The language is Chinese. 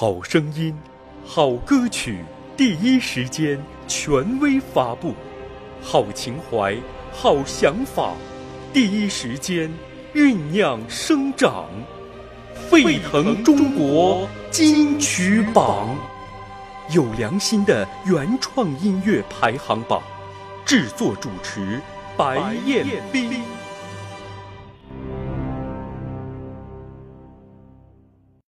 好声音好歌曲第一时间权威发布。好情怀好想法第一时间酝酿生长。沸腾中国金曲榜。有良心的原创音乐排行榜。制作主持白彦斌。